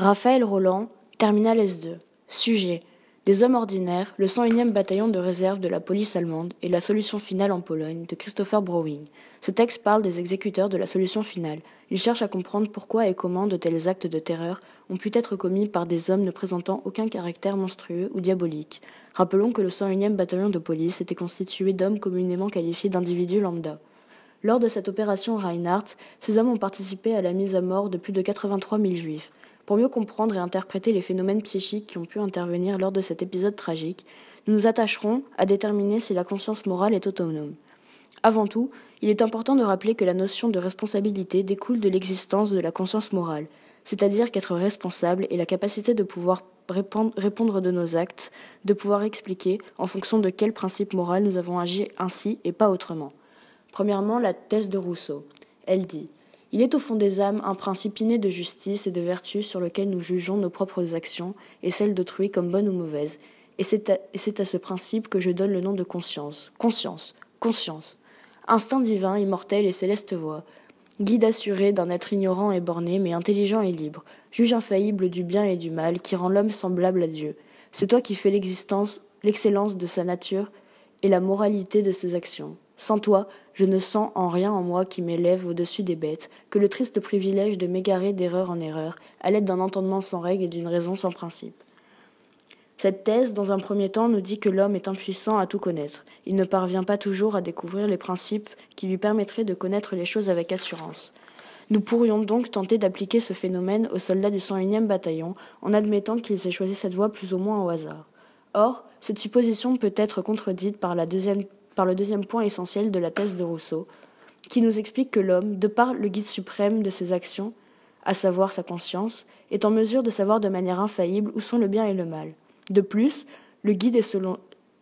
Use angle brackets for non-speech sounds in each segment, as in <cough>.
Raphaël Roland, Terminal S2. Sujet Des hommes ordinaires, le 101e bataillon de réserve de la police allemande et la solution finale en Pologne de Christopher Browning. Ce texte parle des exécuteurs de la solution finale. Il cherche à comprendre pourquoi et comment de tels actes de terreur ont pu être commis par des hommes ne présentant aucun caractère monstrueux ou diabolique. Rappelons que le 101e bataillon de police était constitué d'hommes communément qualifiés d'individus lambda. Lors de cette opération Reinhardt, ces hommes ont participé à la mise à mort de plus de 83 000 juifs. Pour mieux comprendre et interpréter les phénomènes psychiques qui ont pu intervenir lors de cet épisode tragique, nous nous attacherons à déterminer si la conscience morale est autonome. Avant tout, il est important de rappeler que la notion de responsabilité découle de l'existence de la conscience morale, c'est-à-dire qu'être responsable est la capacité de pouvoir répondre de nos actes, de pouvoir expliquer en fonction de quel principe moral nous avons agi ainsi et pas autrement. Premièrement, la thèse de Rousseau. Elle dit il est au fond des âmes un principe inné de justice et de vertu sur lequel nous jugeons nos propres actions et celles d'autrui comme bonnes ou mauvaises. Et c'est à, ce principe que je donne le nom de conscience. Conscience, conscience. Instinct divin, immortel et céleste voix. Guide assuré d'un être ignorant et borné, mais intelligent et libre. Juge infaillible du bien et du mal, qui rend l'homme semblable à Dieu. C'est toi qui fais l'existence, l'excellence de sa nature et la moralité de ses actions. Sans toi, je ne sens en rien en moi qui m'élève au-dessus des bêtes que le triste privilège de m'égarer d'erreur en erreur, à l'aide d'un entendement sans règle et d'une raison sans principe. Cette thèse, dans un premier temps, nous dit que l'homme est impuissant à tout connaître. Il ne parvient pas toujours à découvrir les principes qui lui permettraient de connaître les choses avec assurance. Nous pourrions donc tenter d'appliquer ce phénomène aux soldats du 101e bataillon en admettant qu'ils aient choisi cette voie plus ou moins au hasard. Or, cette supposition peut être contredite par la deuxième par le deuxième point essentiel de la thèse de Rousseau, qui nous explique que l'homme, de par le guide suprême de ses actions, à savoir sa conscience, est en mesure de savoir de manière infaillible où sont le bien et le mal. De plus, le guide est selon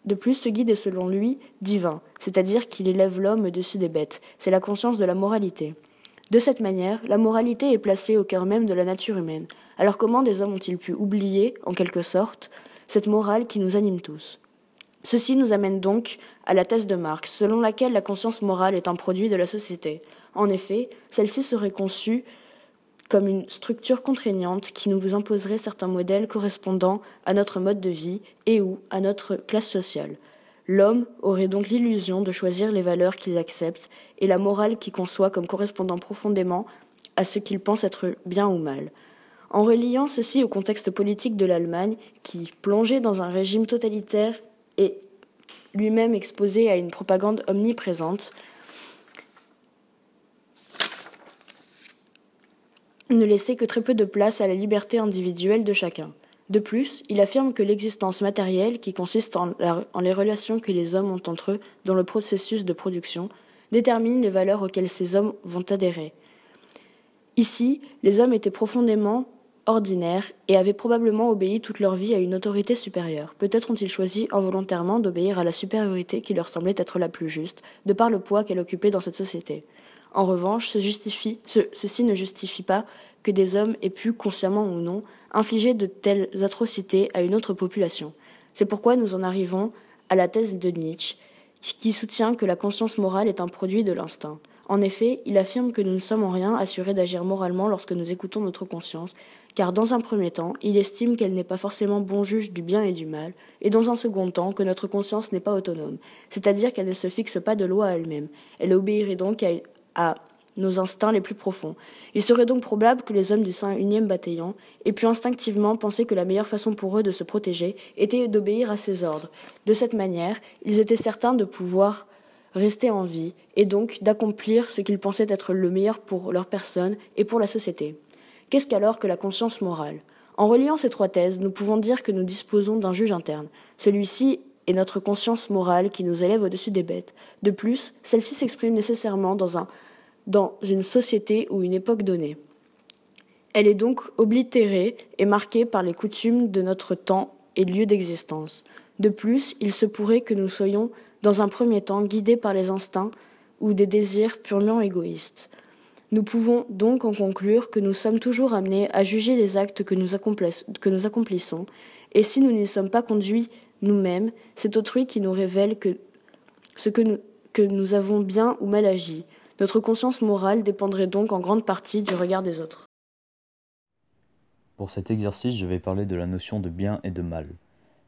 de plus, ce guide est selon lui divin, c'est-à-dire qu'il élève l'homme au-dessus des bêtes. C'est la conscience de la moralité. De cette manière, la moralité est placée au cœur même de la nature humaine. Alors comment des hommes ont-ils pu oublier, en quelque sorte, cette morale qui nous anime tous? Ceci nous amène donc à la thèse de Marx, selon laquelle la conscience morale est un produit de la société. En effet, celle-ci serait conçue comme une structure contraignante qui nous imposerait certains modèles correspondant à notre mode de vie et ou à notre classe sociale. L'homme aurait donc l'illusion de choisir les valeurs qu'il accepte et la morale qu'il conçoit comme correspondant profondément à ce qu'il pense être bien ou mal. En reliant ceci au contexte politique de l'Allemagne, qui, plongée dans un régime totalitaire et lui-même exposé à une propagande omniprésente, ne laissait que très peu de place à la liberté individuelle de chacun. De plus, il affirme que l'existence matérielle, qui consiste en, en, les relations que les hommes ont entre eux dans le processus de production, détermine les valeurs auxquelles ces hommes vont adhérer. Ici, les hommes étaient profondément ordinaires et avaient probablement obéi toute leur vie à une autorité supérieure. Peut-être ont-ils choisi involontairement d'obéir à la supériorité qui leur semblait être la plus juste, de par le poids qu'elle occupait dans cette société. En revanche, ceci ne justifie pas que des hommes aient pu, consciemment ou non, infliger de telles atrocités à une autre population. C'est pourquoi nous en arrivons à la thèse de Nietzsche, qui soutient que la conscience morale est un produit de l'instinct. En effet, il affirme que nous ne sommes en rien assurés d'agir moralement lorsque nous écoutons notre conscience, car dans un premier temps, il estime qu'elle n'est pas forcément bon juge du bien et du mal, et dans un second temps que notre conscience n'est pas autonome, c'est-à-dire qu'elle ne se fixe pas de loi à elle-même. Elle obéirait donc à, nos instincts les plus profonds. Il serait donc probable que les hommes du 101e bataillon aient pu instinctivement penser que la meilleure façon pour eux de se protéger était d'obéir à ses ordres. De cette manière, ils étaient certains de pouvoir rester en vie, et donc d'accomplir ce qu'ils pensaient être le meilleur pour leur personne et pour la société. Qu'est-ce qu'alors que la conscience morale? En reliant ces trois thèses, nous pouvons dire que nous disposons d'un juge interne. Celui-ci est notre conscience morale qui nous élève au-dessus des bêtes. De plus, celle-ci s'exprime nécessairement dans, un, dans une société ou une époque donnée. Elle est donc oblitérée et marquée par les coutumes de notre temps et lieu d'existence. De plus, il se pourrait que nous soyons dans un premier temps guidés par les instincts ou des désirs purement égoïstes. Nous pouvons donc en conclure que nous sommes toujours amenés à juger les actes que nous, accomplissons, et si nous n'y sommes pas conduits nous-mêmes, c'est autrui qui nous révèle que nous avons bien ou mal agi. Notre conscience morale dépendrait donc en grande partie du regard des autres. Pour cet exercice, je vais parler de la notion de bien et de mal.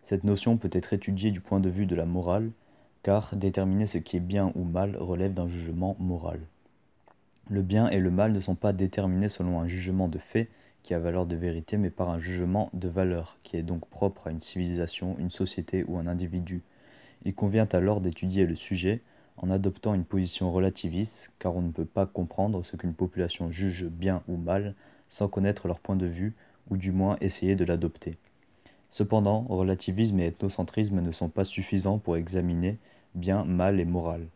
Cette notion peut être étudiée du point de vue de la morale, car déterminer ce qui est bien ou mal relève d'un jugement moral. Le bien et le mal ne sont pas déterminés selon un jugement de fait qui a valeur de vérité, mais par un jugement de valeur, qui est donc propre à une civilisation, une société ou un individu. Il convient alors d'étudier le sujet en adoptant une position relativiste, car on ne peut pas comprendre ce qu'une population juge bien ou mal sans connaître leur point de vue, ou du moins essayer de l'adopter. Cependant, relativisme et ethnocentrisme ne sont pas suffisants pour examiner bien, mal et moral.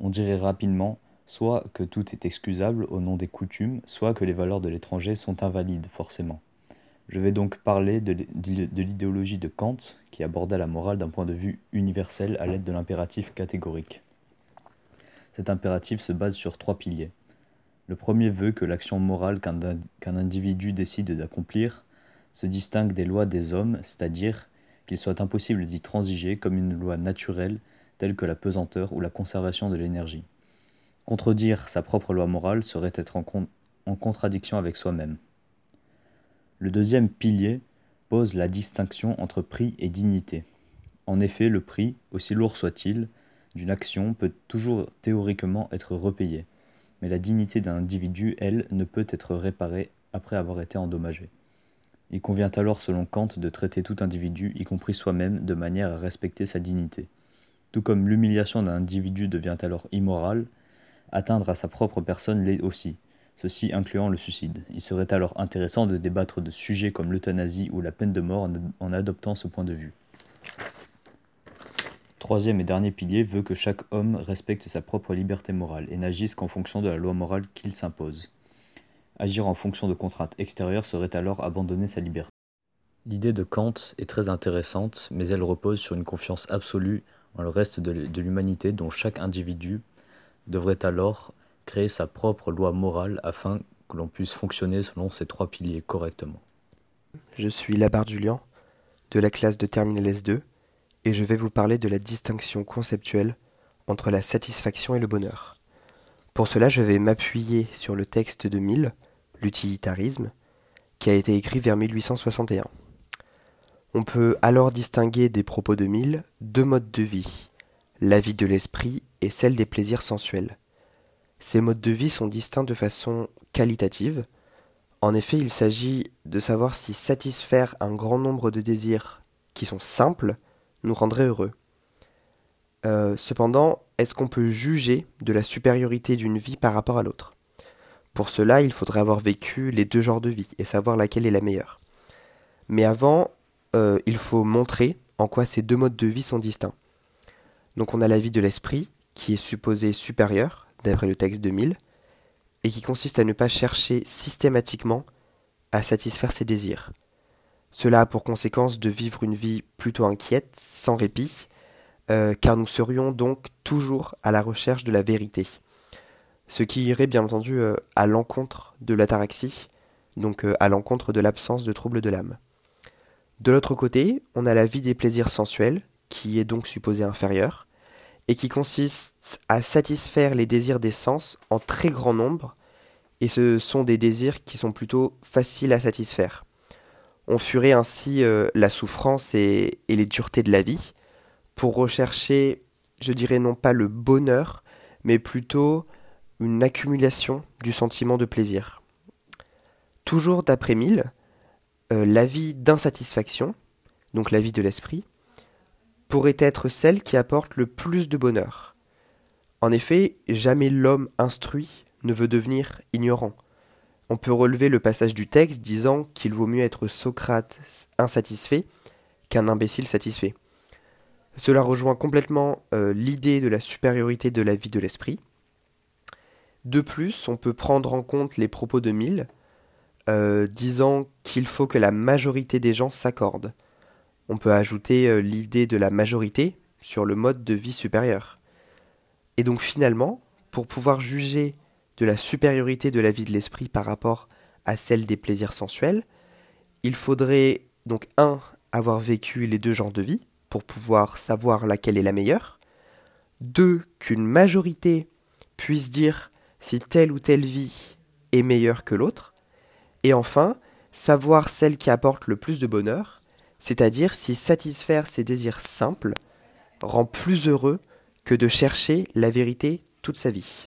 On dirait rapidement soit que tout est excusable au nom des coutumes, soit que les valeurs de l'étranger sont invalides forcément. Je vais donc parler de l'idéologie de Kant, qui abordait la morale d'un point de vue universel à l'aide de l'impératif catégorique. Cet impératif se base sur trois piliers. Le premier veut que l'action morale qu'un individu décide d'accomplir se distingue des lois des hommes, c'est-à-dire qu'il soit impossible d'y transiger comme une loi naturelle telle que la pesanteur ou la conservation de l'énergie. Contredire sa propre loi morale serait être en, contradiction avec soi-même. Le deuxième pilier pose la distinction entre prix et dignité. En effet, le prix, aussi lourd soit-il, d'une action peut toujours théoriquement être repayé, mais la dignité d'un individu, elle, ne peut être réparée après avoir été endommagée. Il convient alors, selon Kant, de traiter tout individu, y compris soi-même, de manière à respecter sa dignité. Tout comme l'humiliation d'un individu devient alors immorale, atteindre à sa propre personne l'est aussi, ceci incluant le suicide. Il serait alors intéressant de débattre de sujets comme l'euthanasie ou la peine de mort en adoptant ce point de vue troisième et dernier pilier veut que chaque homme respecte sa propre liberté morale et n'agisse qu'en fonction de la loi morale qu'il s'impose. Agir en fonction de contraintes extérieures serait alors abandonner sa liberté. L'idée de Kant est très intéressante, mais elle repose sur une confiance absolue en le reste de l'humanité dont chaque individu devrait alors créer sa propre loi morale afin que l'on puisse fonctionner selon ces trois piliers correctement. Je suis Labarre Julien, de la classe de Terminal S2, et je vais vous parler de la distinction conceptuelle entre la satisfaction et le bonheur. Pour cela, je vais m'appuyer sur le texte de Mill, L'utilitarisme, qui a été écrit vers 1861. On peut alors distinguer des propos de Mill deux modes de vie, la vie de l'esprit et celle des plaisirs sensuels. Ces modes de vie sont distincts de façon qualitative. En effet, il s'agit de savoir si satisfaire un grand nombre de désirs qui sont simples nous rendrait heureux. Euh, cependant, est-ce qu'on peut juger de la supériorité d'une vie par rapport à l'autre? Pour cela, il faudrait avoir vécu les deux genres de vie et savoir laquelle est la meilleure. Mais avant, euh, il faut montrer en quoi ces deux modes de vie sont distincts. Donc on a la vie de l'esprit, qui est supposée supérieure, d'après le texte de Mill, et qui consiste à ne pas chercher systématiquement à satisfaire ses désirs. Cela a pour conséquence de vivre une vie plutôt inquiète, sans répit, euh, car nous serions donc toujours à la recherche de la vérité. Ce qui irait bien entendu euh, à l'encontre de l'ataraxie, donc euh, à l'encontre de l'absence de troubles de l'âme. De l'autre côté, on a la vie des plaisirs sensuels, qui est donc supposée inférieure, et qui consiste à satisfaire les désirs des sens en très grand nombre, et ce sont des désirs qui sont plutôt faciles à satisfaire. On fuirait ainsi euh, la souffrance et, les duretés de la vie pour rechercher, je dirais non pas le bonheur, mais plutôt une accumulation du sentiment de plaisir. Toujours d'après Mill, euh, la vie d'insatisfaction, donc la vie de l'esprit, pourrait être celle qui apporte le plus de bonheur. En effet, jamais l'homme instruit ne veut devenir ignorant. On peut relever le passage du texte disant qu'il vaut mieux être Socrate insatisfait qu'un imbécile satisfait. Cela rejoint complètement euh, l'idée de la supériorité de la vie de l'esprit. De plus, on peut prendre en compte les propos de Mill, euh, disant qu'il faut que la majorité des gens s'accordent. On peut ajouter euh, l'idée de la majorité sur le mode de vie supérieur. Et donc finalement, pour pouvoir juger de la supériorité de la vie de l'esprit par rapport à celle des plaisirs sensuels, il faudrait donc un avoir vécu les deux genres de vie pour pouvoir savoir laquelle est la meilleure, deux qu'une majorité puisse dire si telle ou telle vie est meilleure que l'autre, et enfin savoir celle qui apporte le plus de bonheur, c'est-à-dire si satisfaire ses désirs simples rend plus heureux que de chercher la vérité toute sa vie.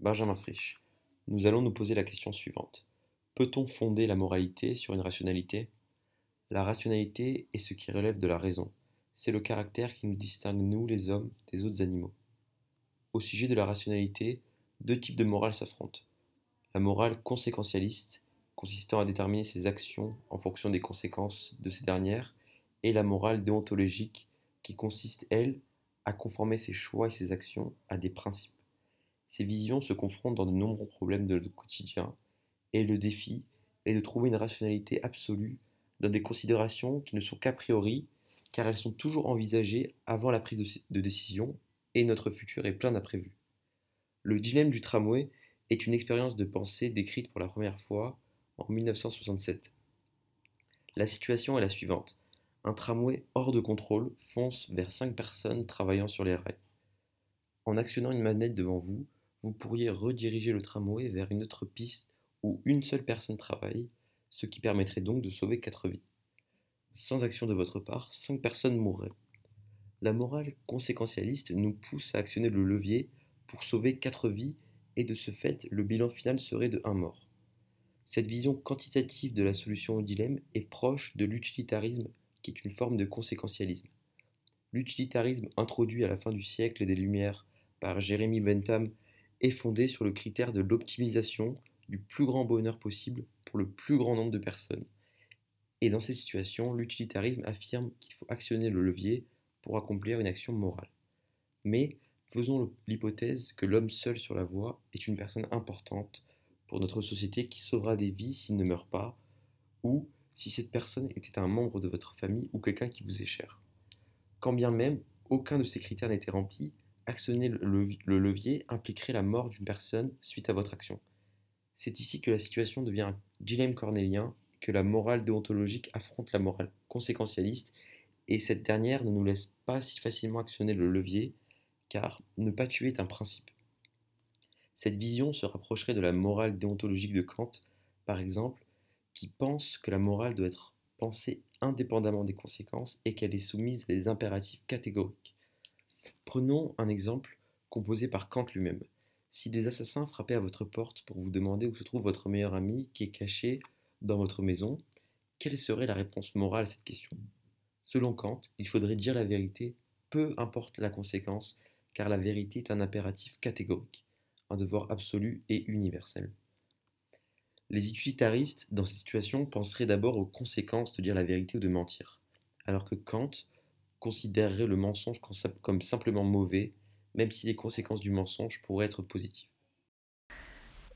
Benjamin Frisch, nous allons nous poser la question suivante. Peut-on fonder la moralité sur une rationalité? La rationalité est ce qui relève de la raison. C'est le caractère qui nous distingue, nous, les hommes, des autres animaux. Au sujet de la rationalité, deux types de morale s'affrontent. La morale conséquentialiste, consistant à déterminer ses actions en fonction des conséquences de ces dernières, et la morale déontologique, qui consiste, elle, à conformer ses choix et ses actions à des principes. Ces visions se confrontent dans de nombreux problèmes de notre quotidien, et le défi est de trouver une rationalité absolue dans des considérations qui ne sont qu'a priori, car elles sont toujours envisagées avant la prise de décision, et notre futur est plein d'imprévus. Le dilemme du tramway est une expérience de pensée décrite pour la première fois en 1967. La situation est la suivante. Un tramway hors de contrôle fonce vers cinq personnes travaillant sur les rails. En actionnant une manette devant vous, vous pourriez rediriger le tramway vers une autre piste où une seule personne travaille, ce qui permettrait donc de sauver quatre vies. Sans action de votre part, cinq personnes mourraient. La morale conséquentialiste nous pousse à actionner le levier pour sauver quatre vies et de ce fait, le bilan final serait de un mort. Cette vision quantitative de la solution au dilemme est proche de l'utilitarisme qui est une forme de conséquentialisme. L'utilitarisme introduit à la fin du siècle des Lumières par Jérémy Bentham est fondé sur le critère de l'optimisation du plus grand bonheur possible pour le plus grand nombre de personnes. Et dans ces situations, l'utilitarisme affirme qu'il faut actionner le levier pour accomplir une action morale. Mais faisons l'hypothèse que l'homme seul sur la voie est une personne importante pour notre société qui sauvera des vies s'il ne meurt pas, ou si cette personne était un membre de votre famille ou quelqu'un qui vous est cher. Quand bien même aucun de ces critères n'était rempli, actionner le levier impliquerait la mort d'une personne suite à votre action. C'est ici que la situation devient un dilemme cornélien, que la morale déontologique affronte la morale conséquentialiste, et cette dernière ne nous laisse pas si facilement actionner le levier, car ne pas tuer est un principe. Cette vision se rapprocherait de la morale déontologique de Kant, par exemple, qui pense que la morale doit être pensée indépendamment des conséquences et qu'elle est soumise à des impératifs catégoriques. Prenons un exemple composé par Kant lui-même. Si des assassins frappaient à votre porte pour vous demander où se trouve votre meilleur ami qui est caché dans votre maison, quelle serait la réponse morale à cette question? Selon Kant, il faudrait dire la vérité, peu importe la conséquence, car la vérité est un impératif catégorique, un devoir absolu et universel. Les utilitaristes, dans ces situations, penseraient d'abord aux conséquences de dire la vérité ou de mentir, alors que Kant considérerait le mensonge comme simplement mauvais même si les conséquences du mensonge pourraient être positives.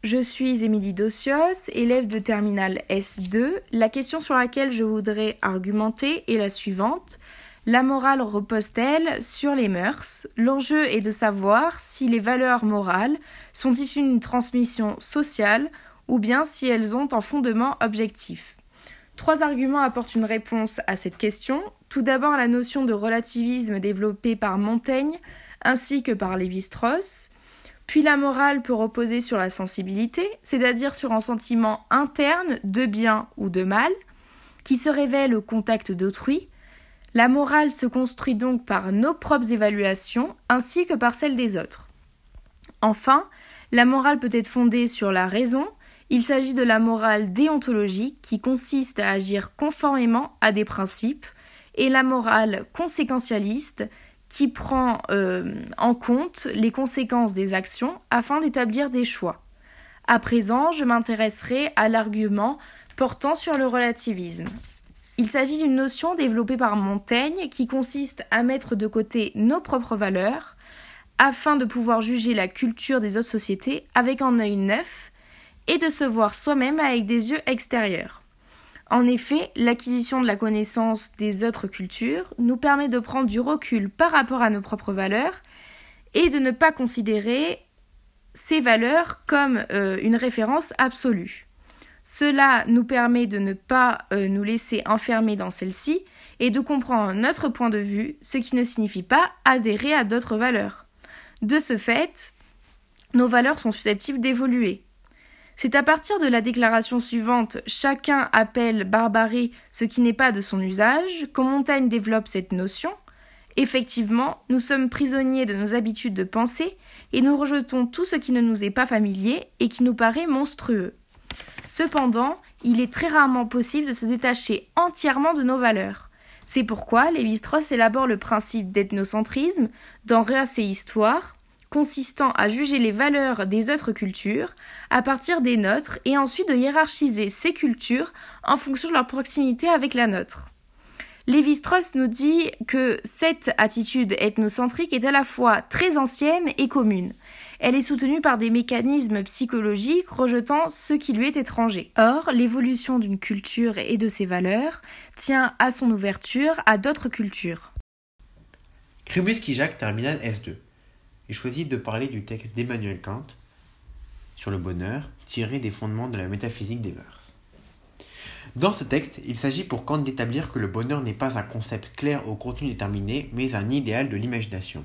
Je suis Émilie Dossios, élève de terminale S2. La question sur laquelle je voudrais argumenter est la suivante. La morale repose-t-elle sur les mœurs? L'enjeu est de savoir si les valeurs morales sont issues d'une transmission sociale ou bien si elles ont un fondement objectif. Trois arguments apportent une réponse à cette question. Tout d'abord la notion de relativisme développée par Montaigne ainsi que par Lévi-Strauss. Puis la morale peut reposer sur la sensibilité, c'est-à-dire sur un sentiment interne de bien ou de mal, qui se révèle au contact d'autrui. La morale se construit donc par nos propres évaluations ainsi que par celles des autres. Enfin, la morale peut être fondée sur la raison, il s'agit de la morale déontologique qui consiste à agir conformément à des principes, et la morale conséquentialiste qui prend euh, en compte les conséquences des actions afin d'établir des choix. À présent, je m'intéresserai à l'argument portant sur le relativisme. Il s'agit d'une notion développée par Montaigne qui consiste à mettre de côté nos propres valeurs afin de pouvoir juger la culture des autres sociétés avec un œil neuf et de se voir soi-même avec des yeux extérieurs. En effet, l'acquisition de la connaissance des autres cultures nous permet de prendre du recul par rapport à nos propres valeurs et de ne pas considérer ces valeurs comme euh, une référence absolue. Cela nous permet de ne pas euh, nous laisser enfermer dans celle-ci et de comprendre notre point de vue, ce qui ne signifie pas adhérer à d'autres valeurs. De ce fait, nos valeurs sont susceptibles d'évoluer. C'est à partir de la déclaration suivante Chacun appelle barbarie ce qui n'est pas de son usage qu'on Montaigne développe cette notion. Effectivement, nous sommes prisonniers de nos habitudes de pensée et nous rejetons tout ce qui ne nous est pas familier et qui nous paraît monstrueux. Cependant, il est très rarement possible de se détacher entièrement de nos valeurs. C'est pourquoi Lévi-Strauss élabore le principe d'ethnocentrisme dans Race Histoire, consistant à juger les valeurs des autres cultures à partir des nôtres et ensuite de hiérarchiser ces cultures en fonction de leur proximité avec la nôtre. Lévi-Strauss nous dit que cette attitude ethnocentrique est à la fois très ancienne et commune. Elle est soutenue par des mécanismes psychologiques rejetant ce qui lui est étranger. Or, l'évolution d'une culture et de ses valeurs tient à son ouverture à d'autres cultures. Kribusky-Jacques, terminal S2. J'ai choisi de parler du texte d'Emmanuel Kant sur le bonheur, tiré des fondements de la métaphysique des mœurs. Dans ce texte, il s'agit pour Kant d'établir que le bonheur n'est pas un concept clair au contenu déterminé, mais un idéal de l'imagination.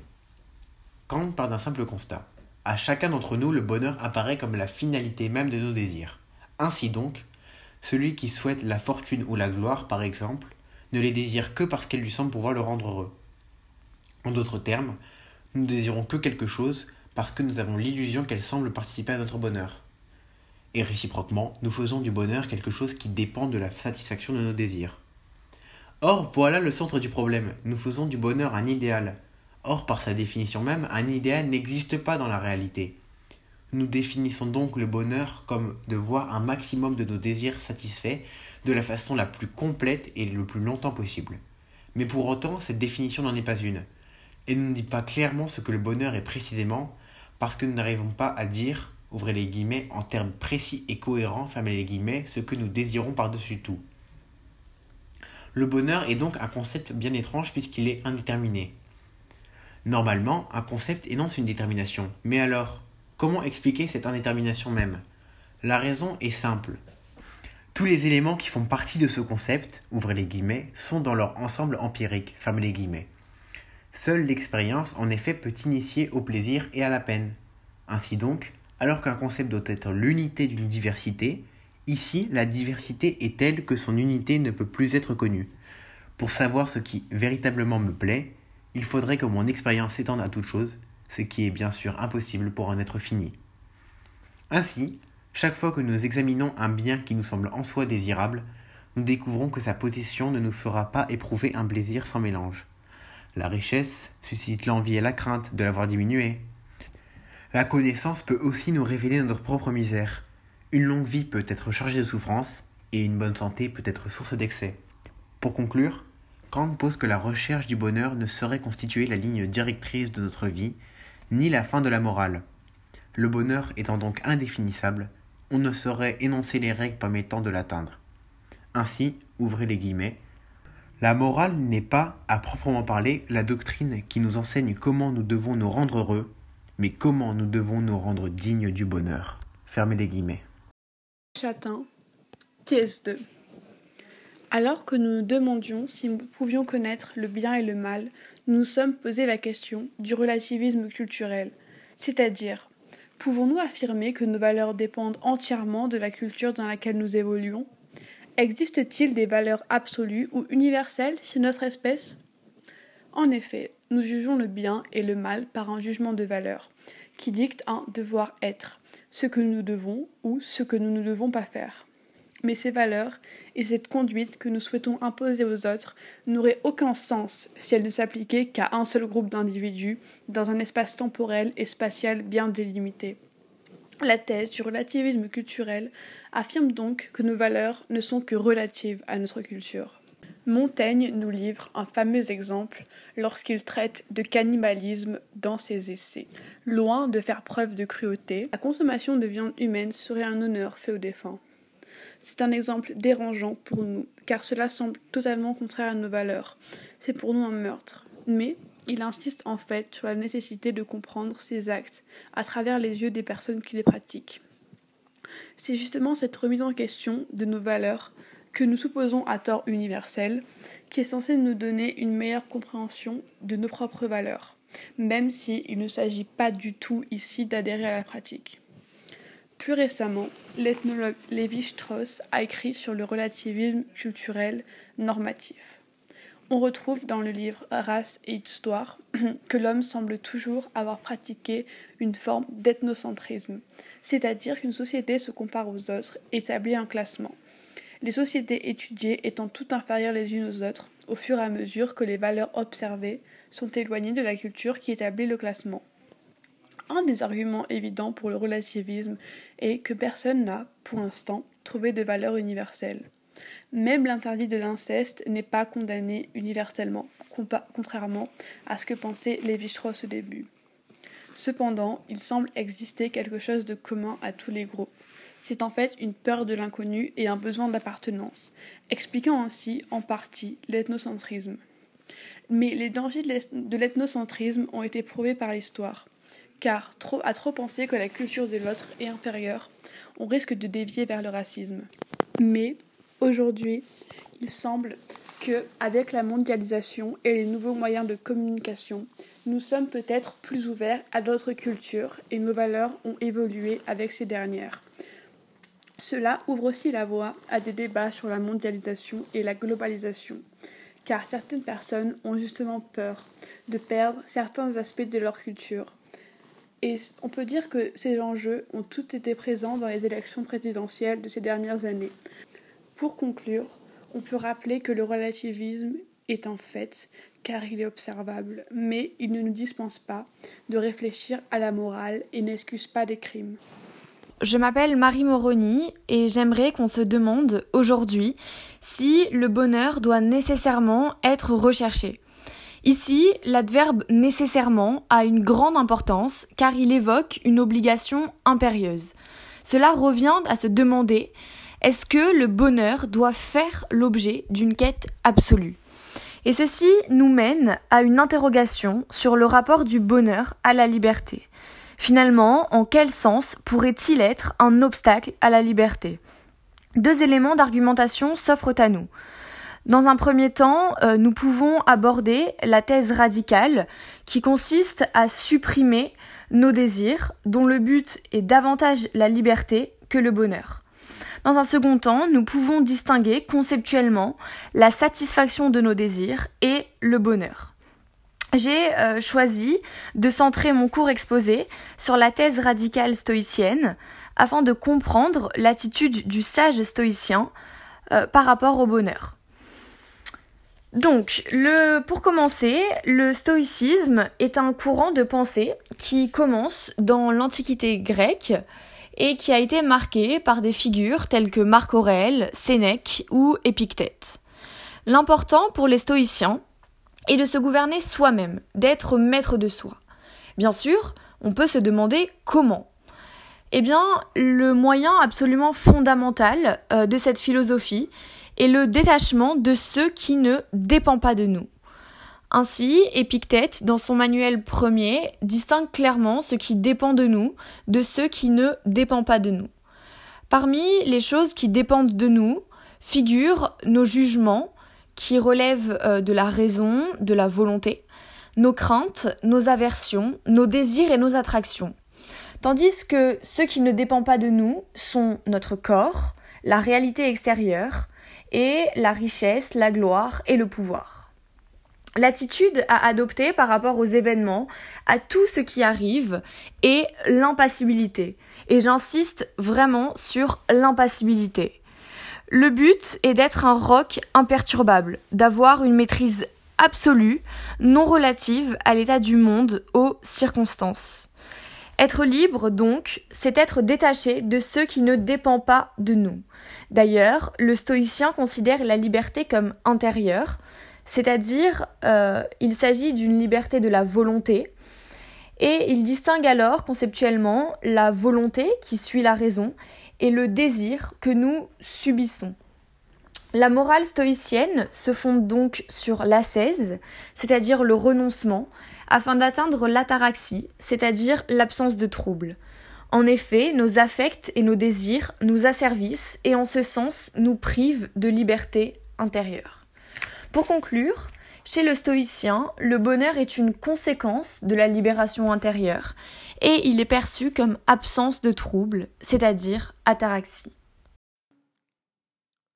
Kant part d'un simple constat. À chacun d'entre nous, le bonheur apparaît comme la finalité même de nos désirs. Ainsi donc, celui qui souhaite la fortune ou la gloire, par exemple, ne les désire que parce qu'elle lui semble pouvoir le rendre heureux. En d'autres termes, nous ne désirons que quelque chose parce que nous avons l'illusion qu'elle semble participer à notre bonheur. Et réciproquement, nous faisons du bonheur quelque chose qui dépend de la satisfaction de nos désirs. Or, voilà le centre du problème. Nous faisons du bonheur un idéal. Or, par sa définition même, un idéal n'existe pas dans la réalité. Nous définissons donc le bonheur comme de voir un maximum de nos désirs satisfaits de la façon la plus complète et le plus longtemps possible. Mais pour autant, cette définition n'en est pas une. Et ne nous dit pas clairement ce que le bonheur est précisément, parce que nous n'arrivons pas à dire ouvrez les guillemets, en termes précis et cohérents, fermez les guillemets, ce que nous désirons par-dessus tout. Le bonheur est donc un concept bien étrange puisqu'il est indéterminé. Normalement, un concept énonce une détermination. Mais alors, comment expliquer cette indétermination même? La raison est simple. Tous les éléments qui font partie de ce concept, ouvrez les guillemets, sont dans leur ensemble empirique, fermez les guillemets. Seule l'expérience, en effet, peut initier au plaisir et à la peine. Ainsi donc, alors qu'un concept doit être l'unité d'une diversité, ici la diversité est telle que son unité ne peut plus être connue. Pour savoir ce qui véritablement me plaît, il faudrait que mon expérience s'étende à toute chose, ce qui est bien sûr impossible pour un être fini. Ainsi, chaque fois que nous examinons un bien qui nous semble en soi désirable, nous découvrons que sa possession ne nous fera pas éprouver un plaisir sans mélange. La richesse suscite l'envie et la crainte de l'avoir diminuée, la connaissance peut aussi nous révéler notre propre misère. Une longue vie peut être chargée de souffrances et une bonne santé peut être source d'excès. Pour conclure, Kant pose que la recherche du bonheur ne saurait constituer la ligne directrice de notre vie, ni la fin de la morale. Le bonheur étant donc indéfinissable, on ne saurait énoncer les règles permettant de l'atteindre. Ainsi, ouvrez les guillemets, la morale n'est pas, à proprement parler, la doctrine qui nous enseigne comment nous devons nous rendre heureux, mais comment nous devons nous rendre dignes du bonheur Fermez les guillemets. Châtain, TS2. Alors que nous nous demandions si nous pouvions connaître le bien et le mal, nous nous sommes posé la question du relativisme culturel, c'est-à-dire, pouvons-nous affirmer que nos valeurs dépendent entièrement de la culture dans laquelle nous évoluons? Existe-t-il des valeurs absolues ou universelles chez notre espèce? En effet, nous jugeons le bien et le mal par un jugement de valeur, qui dicte un devoir être, ce que nous devons ou ce que nous ne devons pas faire. Mais ces valeurs et cette conduite que nous souhaitons imposer aux autres n'auraient aucun sens si elles ne s'appliquaient qu'à un seul groupe d'individus dans un espace temporel et spatial bien délimité. La thèse du relativisme culturel affirme donc que nos valeurs ne sont que relatives à notre culture. Montaigne nous livre un fameux exemple lorsqu'il traite de cannibalisme dans ses essais. Loin de faire preuve de cruauté, la consommation de viande humaine serait un honneur fait aux défunts. C'est un exemple dérangeant pour nous, car cela semble totalement contraire à nos valeurs. C'est pour nous un meurtre. Mais il insiste en fait sur la nécessité de comprendre ces actes à travers les yeux des personnes qui les pratiquent. C'est justement cette remise en question de nos valeurs que nous supposons à tort universel, qui est censé nous donner une meilleure compréhension de nos propres valeurs, même s'il ne s'agit pas du tout ici d'adhérer à la pratique. Plus récemment, l'ethnologue Lévi-Strauss a écrit sur le relativisme culturel normatif. On retrouve dans le livre Race et Histoire <clears throat> que l'homme semble toujours avoir pratiqué une forme d'ethnocentrisme, c'est-à-dire qu'une société se compare aux autres, établit un classement. Les sociétés étudiées étant toutes inférieures les unes aux autres, au fur et à mesure que les valeurs observées sont éloignées de la culture qui établit le classement. Un des arguments évidents pour le relativisme est que personne n'a, pour l'instant, trouvé de valeur universelle. Même l'interdit de l'inceste n'est pas condamné universellement, contrairement à ce que pensait Lévi-Strauss au début. Cependant, il semble exister quelque chose de commun à tous les groupes. C'est en fait une peur de l'inconnu et un besoin d'appartenance, expliquant ainsi en partie l'ethnocentrisme. Mais les dangers de l'ethnocentrisme ont été prouvés par l'histoire, car à trop penser que la culture de l'autre est inférieure, on risque de dévier vers le racisme. Mais aujourd'hui, il semble que, avec la mondialisation et les nouveaux moyens de communication, nous sommes peut-être plus ouverts à d'autres cultures et nos valeurs ont évolué avec ces dernières. Cela ouvre aussi la voie à des débats sur la mondialisation et la globalisation, car certaines personnes ont justement peur de perdre certains aspects de leur culture. Et on peut dire que ces enjeux ont tous été présents dans les élections présidentielles de ces dernières années. Pour conclure, on peut rappeler que le relativisme est un fait, car il est observable, mais il ne nous dispense pas de réfléchir à la morale et n'excuse pas des crimes. Je m'appelle Marie Moroni et j'aimerais qu'on se demande aujourd'hui si le bonheur doit nécessairement être recherché. Ici, l'adverbe nécessairement a une grande importance car il évoque une obligation impérieuse. Cela revient à se demander est-ce que le bonheur doit faire l'objet d'une quête absolue? Et ceci nous mène à une interrogation sur le rapport du bonheur à la liberté. Finalement, en quel sens pourrait-il être un obstacle à la liberté? Deux éléments d'argumentation s'offrent à nous. Dans un premier temps, euh, nous pouvons aborder la thèse radicale qui consiste à supprimer nos désirs dont le but est davantage la liberté que le bonheur. Dans un second temps, nous pouvons distinguer conceptuellement la satisfaction de nos désirs et le bonheur j'ai euh, choisi de centrer mon cours exposé sur la thèse radicale stoïcienne afin de comprendre l'attitude du sage stoïcien euh, par rapport au bonheur. Donc, pour commencer, le stoïcisme est un courant de pensée qui commence dans l'Antiquité grecque et qui a été marqué par des figures telles que Marc Aurèle, Sénèque ou Épictète. L'important pour les stoïciens, et de se gouverner soi-même, d'être maître de soi. Bien sûr, on peut se demander comment. Eh bien, le moyen absolument fondamental euh, de cette philosophie est le détachement de ce qui ne dépend pas de nous. Ainsi, Épictète, dans son manuel premier, distingue clairement ce qui dépend de nous de ce qui ne dépend pas de nous. Parmi les choses qui dépendent de nous figurent nos jugements, qui relèvent euh, de la raison, de la volonté, nos craintes, nos aversions, nos désirs et nos attractions. Tandis que ceux qui ne dépendent pas de nous sont notre corps, la réalité extérieure, la richesse, la gloire et le pouvoir. L'attitude à adopter par rapport aux événements, à tout ce qui arrive, est l'impassibilité. Et j'insiste vraiment sur l'impassibilité. Le but est d'être un roc imperturbable, d'avoir une maîtrise absolue, non relative à l'état du monde, aux circonstances. Être libre, donc, c'est être détaché de ce qui ne dépend pas de nous. D'ailleurs, le stoïcien considère la liberté comme intérieure, c'est-à-dire euh, il s'agit d'une liberté de la volonté, et il distingue alors conceptuellement la volonté qui suit la raison et le désir que nous subissons. La morale stoïcienne se fonde donc sur l'ascèse, c'est-à-dire le renoncement, afin d'atteindre l'ataraxie, c'est-à-dire l'absence de trouble. En effet, nos affects et nos désirs nous asservissent et en ce sens nous privent de liberté intérieure. Pour conclure, Chez le stoïcien, le bonheur est une conséquence de la libération intérieure et il est perçu comme absence de trouble, c'est-à-dire ataraxie.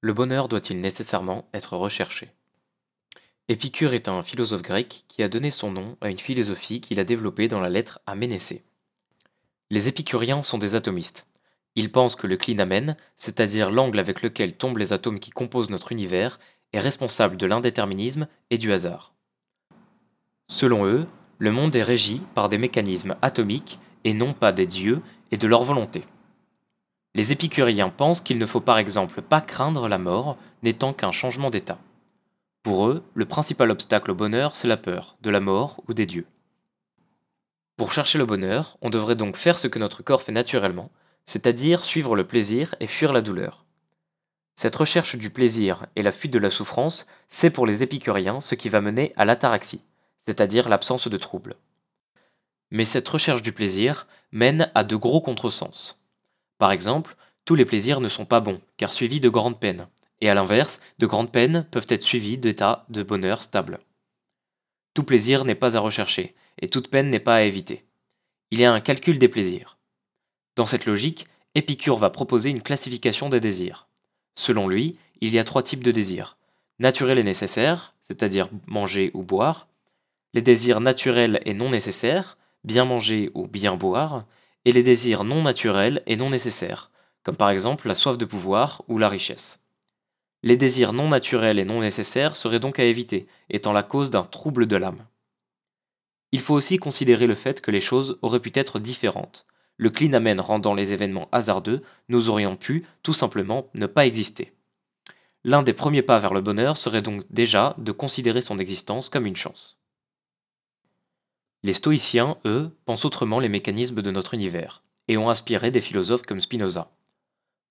Le bonheur doit-il nécessairement être recherché? Épicure est un philosophe grec qui a donné son nom à une philosophie qu'il a développée dans la lettre à Ménécée. Les épicuriens sont des atomistes. Ils pensent que le clinamen, c'est-à-dire l'angle avec lequel tombent les atomes qui composent notre univers, est responsable de l'indéterminisme et du hasard. Selon eux, le monde est régi par des mécanismes atomiques et non pas des dieux et de leur volonté. Les épicuriens pensent qu'il ne faut par exemple pas craindre la mort n'étant qu'un changement d'état. Pour eux, le principal obstacle au bonheur, c'est la peur, de la mort ou des dieux. Pour chercher le bonheur, on devrait donc faire ce que notre corps fait naturellement, c'est-à-dire suivre le plaisir et fuir la douleur. Cette recherche du plaisir et la fuite de la souffrance, c'est pour les épicuriens ce qui va mener à l'ataraxie, c'est-à-dire l'absence de trouble. Mais cette recherche du plaisir mène à de gros contresens. Par exemple, tous les plaisirs ne sont pas bons, car suivis de grandes peines, et à l'inverse, de grandes peines peuvent être suivies d'états de bonheur stable. Tout plaisir n'est pas à rechercher, et toute peine n'est pas à éviter. Il y a un calcul des plaisirs. Dans cette logique, Épicure va proposer une classification des désirs. Selon lui, il y a trois types de désirs. Naturels et nécessaires, c'est-à-dire manger ou boire, les désirs naturels et non nécessaires, bien manger ou bien boire, et les désirs non naturels et non nécessaires, comme par exemple la soif de pouvoir ou la richesse. Les désirs non naturels et non nécessaires seraient donc à éviter, étant la cause d'un trouble de l'âme. Il faut aussi considérer le fait que les choses auraient pu être différentes. Le clinamen rendant les événements hasardeux, nous aurions pu, tout simplement, ne pas exister. L'un des premiers pas vers le bonheur serait donc déjà de considérer son existence comme une chance. Les stoïciens, eux, pensent autrement les mécanismes de notre univers, et ont inspiré des philosophes comme Spinoza.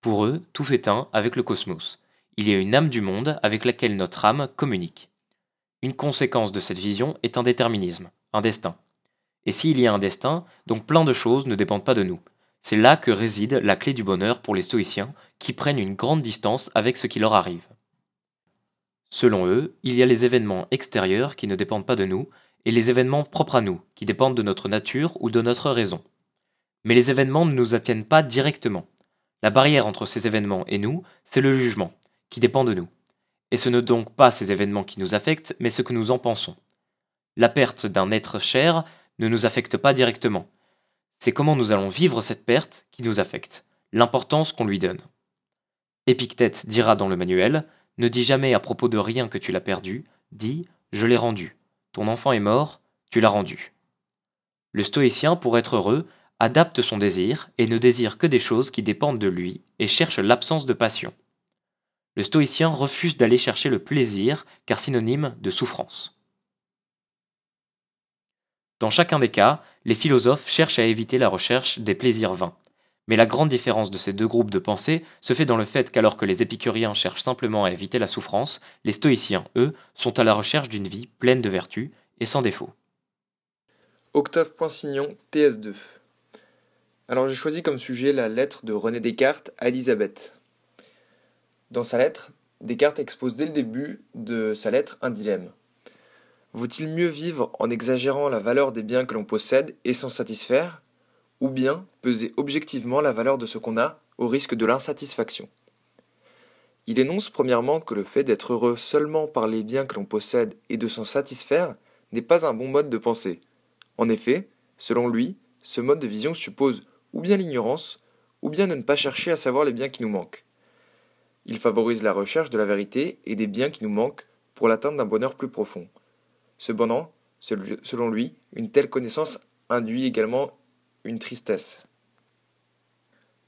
Pour eux, tout fait un avec le cosmos, il y a une âme du monde avec laquelle notre âme communique. Une conséquence de cette vision est un déterminisme, un destin. Et s'il y a un destin, donc plein de choses ne dépendent pas de nous. C'est là que réside la clé du bonheur pour les stoïciens, qui prennent une grande distance avec ce qui leur arrive. Selon eux, il y a les événements extérieurs qui ne dépendent pas de nous, et les événements propres à nous, qui dépendent de notre nature ou de notre raison. Mais les événements ne nous attiennent pas directement. La barrière entre ces événements et nous, c'est le jugement, qui dépend de nous. Et ce n'est donc pas ces événements qui nous affectent, mais ce que nous en pensons. La perte d'un être cher ne nous affecte pas directement. C'est comment nous allons vivre cette perte qui nous affecte, l'importance qu'on lui donne. Épictète dira dans le manuel Ne dis jamais à propos de rien que tu l'as perdu, dis Je l'ai rendu. Ton enfant est mort, tu l'as rendu. Le stoïcien, pour être heureux, adapte son désir et ne désire que des choses qui dépendent de lui et cherche l'absence de passion le stoïcien refuse d'aller chercher le plaisir, car synonyme de souffrance. Dans chacun des cas, les philosophes cherchent à éviter la recherche des plaisirs vains. Mais la grande différence de ces deux groupes de pensée se fait dans le fait qu'alors que les épicuriens cherchent simplement à éviter la souffrance, les stoïciens, eux, sont à la recherche d'une vie pleine de vertus et sans défaut. Octave Poinsignon, TS2. Alors j'ai choisi comme sujet la lettre de René Descartes à Elisabeth. Dans sa lettre, Descartes expose dès le début de sa lettre un dilemme. Vaut-il mieux vivre en exagérant la valeur des biens que l'on possède et s'en satisfaire, ou bien peser objectivement la valeur de ce qu'on a au risque de l'insatisfaction Il énonce premièrement que le fait d'être heureux seulement par les biens que l'on possède et de s'en satisfaire n'est pas un bon mode de pensée. En effet, selon lui, ce mode de vision suppose ou bien l'ignorance, ou bien de ne pas chercher à savoir les biens qui nous manquent. Il favorise la recherche de la vérité et des biens qui nous manquent pour l'atteinte d'un bonheur plus profond. Cependant, selon lui, une telle connaissance induit également une tristesse.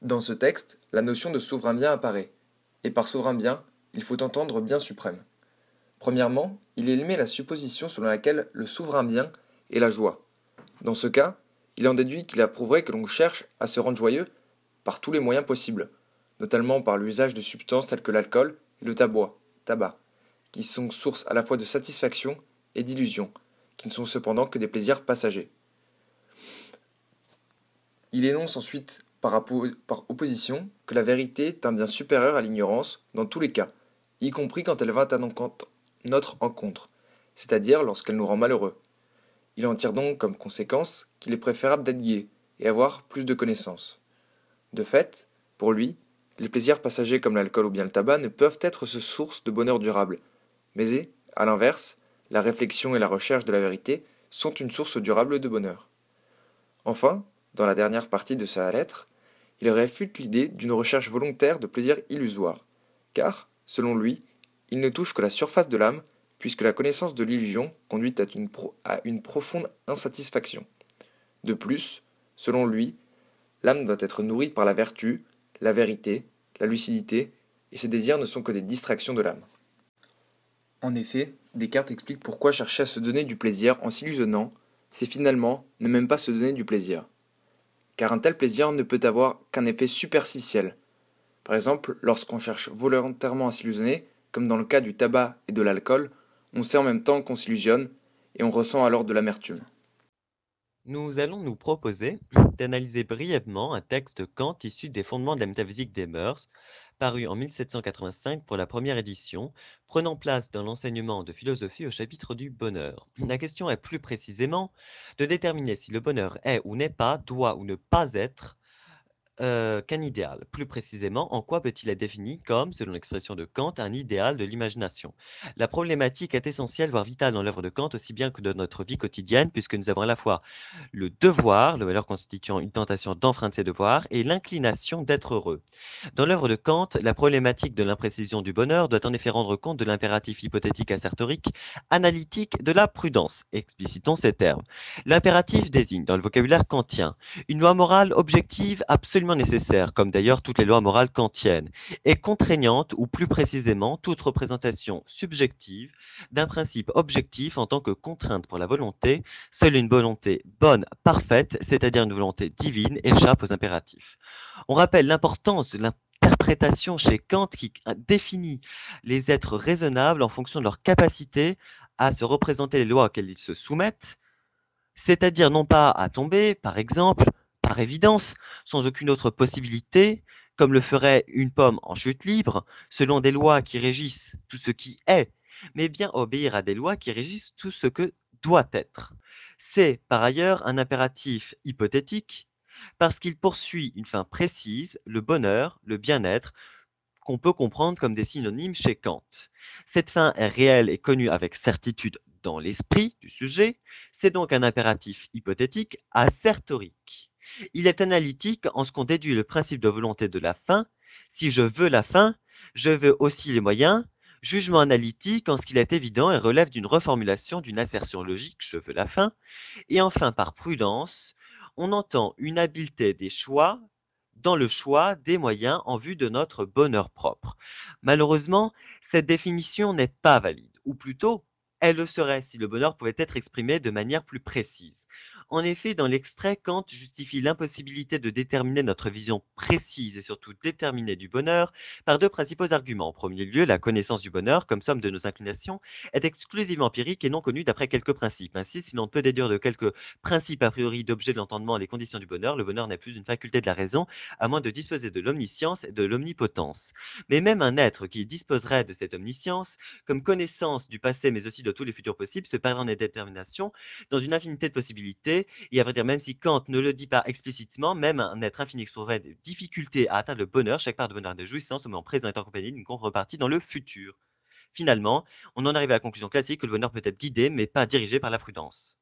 Dans ce texte, la notion de souverain bien apparaît, et par souverain bien, il faut entendre bien suprême. Premièrement, il émet la supposition selon laquelle le souverain bien est la joie. Dans ce cas, il en déduit qu'il approuverait que l'on cherche à se rendre joyeux par tous les moyens possibles, notamment par l'usage de substances telles que l'alcool et le tabac, tabac, qui sont source à la fois de satisfaction et d'illusion, qui ne sont cependant que des plaisirs passagers. Il énonce ensuite par, opposition que la vérité est un bien supérieur à l'ignorance dans tous les cas, y compris quand elle va à notre encontre. c'est-à-dire lorsqu'elle nous rend malheureux. Il en tire donc comme conséquence qu'il est préférable d'être gai et avoir plus de connaissances. De fait, pour lui, les plaisirs passagers comme l'alcool ou bien le tabac ne peuvent être ce source de bonheur durable. Mais, à l'inverse, la réflexion et la recherche de la vérité sont une source durable de bonheur. Enfin, dans la dernière partie de sa lettre, il réfute l'idée d'une recherche volontaire de plaisir illusoire, car, selon lui, il ne touche que la surface de l'âme, puisque la connaissance de l'illusion conduit à une, à une profonde insatisfaction. De plus, selon lui, l'âme doit être nourrie par la vertu, la vérité, la lucidité, et ses désirs ne sont que des distractions de l'âme. En effet, Descartes explique pourquoi chercher à se donner du plaisir en s'illusionnant, c'est finalement ne même pas se donner du plaisir. Car un tel plaisir ne peut avoir qu'un effet superficiel. Par exemple, lorsqu'on cherche volontairement à s'illusionner, comme dans le cas du tabac et de l'alcool, on sait en même temps qu'on s'illusionne et on ressent alors de l'amertume. Nous allons nous proposer d'analyser brièvement un texte Kant issu des fondements de la métaphysique des mœurs, paru en 1785 pour la première édition, prenant place dans l'enseignement de philosophie au chapitre du bonheur. La question est plus précisément de déterminer si le bonheur est ou n'est pas, doit ou ne pas être euh, qu'un idéal. Plus précisément, en quoi peut-il être défini comme, selon l'expression de Kant, un idéal de l'imagination? La problématique est essentielle, voire vitale dans l'œuvre de Kant, aussi bien que dans notre vie quotidienne, puisque nous avons à la fois le devoir, le valeur constituant une tentation d'enfreindre ses devoirs, et l'inclination d'être heureux. Dans l'œuvre de Kant, la problématique de l'imprécision du bonheur doit en effet rendre compte de l'impératif hypothétique assertorique, analytique de la prudence. Explicitons ces termes. L'impératif désigne, dans le vocabulaire kantien, une loi morale objective absolument nécessaire, comme d'ailleurs toutes les lois morales kantiennes, et contraignante, ou plus précisément toute représentation subjective d'un principe objectif en tant que contrainte pour la volonté. Seule une volonté bonne, parfaite, c'est-à-dire une volonté divine, échappe aux impératifs. On rappelle l'importance de l'interprétation chez Kant qui définit les êtres raisonnables en fonction de leur capacité à se représenter les lois auxquelles ils se soumettent, c'est-à-dire non pas à tomber, par exemple, par évidence, sans aucune autre possibilité, comme le ferait une pomme en chute libre, selon des lois qui régissent tout ce qui est, mais bien obéir à des lois qui régissent tout ce que doit être. C'est par ailleurs un impératif hypothétique, parce qu'il poursuit une fin précise, le bonheur, le bien-être, qu'on peut comprendre comme des synonymes chez Kant. Cette fin est réelle et connue avec certitude dans l'esprit du sujet, c'est donc un impératif hypothétique assertorique. Il est analytique en ce qu'on déduit le principe de volonté de la fin. Si je veux la fin, je veux aussi les moyens. Jugement analytique en ce qu'il est évident et relève d'une reformulation d'une assertion logique je veux la fin. Et enfin, par prudence, on entend une habileté des choix dans le choix des moyens en vue de notre bonheur propre. Malheureusement, cette définition n'est pas valide, ou plutôt, elle le serait si le bonheur pouvait être exprimé de manière plus précise. En effet, dans l'extrait, Kant justifie l'impossibilité de déterminer notre vision précise et surtout déterminée du bonheur par deux principaux arguments. En premier lieu, la connaissance du bonheur, comme somme de nos inclinations, est exclusivement empirique et non connue d'après quelques principes. Ainsi, si l'on peut déduire de quelques principes a priori d'objet de l'entendement les conditions du bonheur, le bonheur n'est plus une faculté de la raison, à moins de disposer de l'omniscience et de l'omnipotence. Mais même un être qui disposerait de cette omniscience, comme connaissance du passé mais aussi de tous les futurs possibles, se perdrait en détermination dans une infinité de possibilités et à vrai dire, même si Kant ne le dit pas explicitement, même un être infini éprouverait des difficultés à atteindre le bonheur, chaque part de bonheur et de jouissance au moment présent est en d'une contrepartie dans le futur. Finalement, on en arrive à la conclusion classique que le bonheur peut être guidé, mais pas dirigé par la prudence.